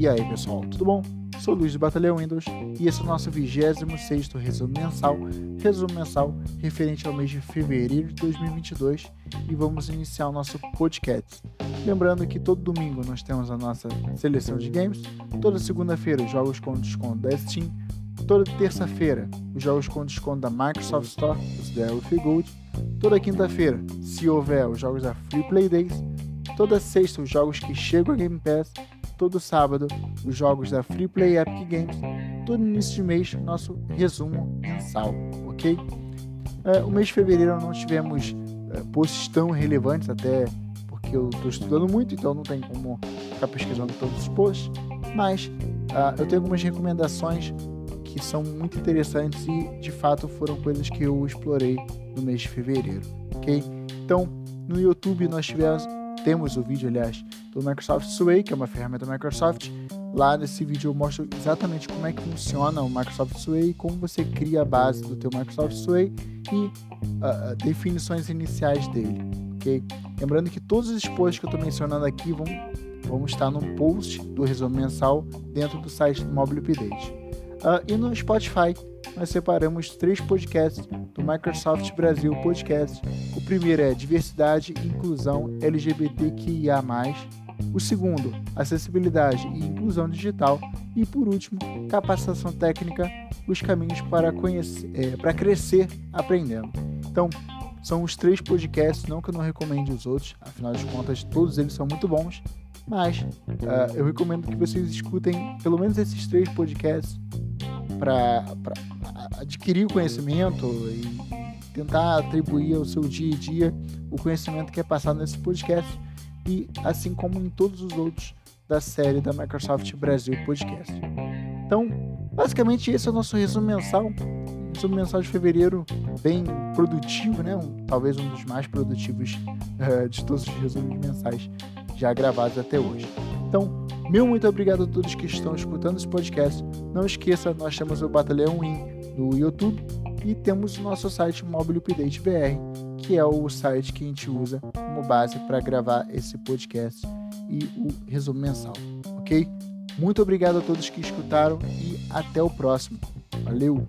E aí pessoal, tudo bom? Sou Luiz do Batalhão Windows e esse é o nosso 26 resumo mensal, resumo mensal referente ao mês de fevereiro de 2022 e vamos iniciar o nosso podcast. Lembrando que todo domingo nós temos a nossa seleção de games, toda segunda-feira os jogos com desconto da Steam, toda terça-feira os jogos com desconto da Microsoft Store, os da Gold, toda quinta-feira, se houver, os jogos da Free Play Days, toda sexta os jogos que chegam a Game Pass todo sábado os jogos da Free Play Epic Games, todo início de mês nosso resumo mensal, ok? Uh, o mês de fevereiro não tivemos uh, posts tão relevantes, até porque eu estou estudando muito, então não tem como ficar pesquisando todos os posts, mas uh, eu tenho algumas recomendações que são muito interessantes e de fato foram coisas que eu explorei no mês de fevereiro, ok? Então, no YouTube nós tivemos temos o vídeo, aliás, do Microsoft Sway, que é uma ferramenta da Microsoft. Lá nesse vídeo eu mostro exatamente como é que funciona o Microsoft Sway, como você cria a base do teu Microsoft Sway e uh, definições iniciais dele, ok? Lembrando que todos os posts que eu estou mencionando aqui vão, vão estar no post do resumo mensal dentro do site do Mobile Update. Uh, e no Spotify nós separamos três podcasts do Microsoft Brasil Podcast. O primeiro é Diversidade e Inclusão LGBTQIA. O segundo, Acessibilidade e Inclusão Digital. E por último, Capacitação Técnica os caminhos para, conhecer, é, para crescer aprendendo. Então, são os três podcasts, não que eu não recomende os outros, afinal de contas, todos eles são muito bons, mas uh, eu recomendo que vocês escutem pelo menos esses três podcasts para adquirir o conhecimento e tentar atribuir ao seu dia a dia o conhecimento que é passado nesse podcast e assim como em todos os outros da série da Microsoft Brasil Podcast. Então, basicamente esse é o nosso resumo mensal, resumo mensal de fevereiro bem produtivo, né? Um, talvez um dos mais produtivos uh, de todos os resumos mensais já gravados até hoje. Então, meu muito obrigado a todos que estão escutando esse podcast. Não esqueça, nós temos o Batalhão Win no YouTube e temos o nosso site Mobile Update BR, que é o site que a gente usa como base para gravar esse podcast e o resumo mensal, ok? Muito obrigado a todos que escutaram e até o próximo. Valeu!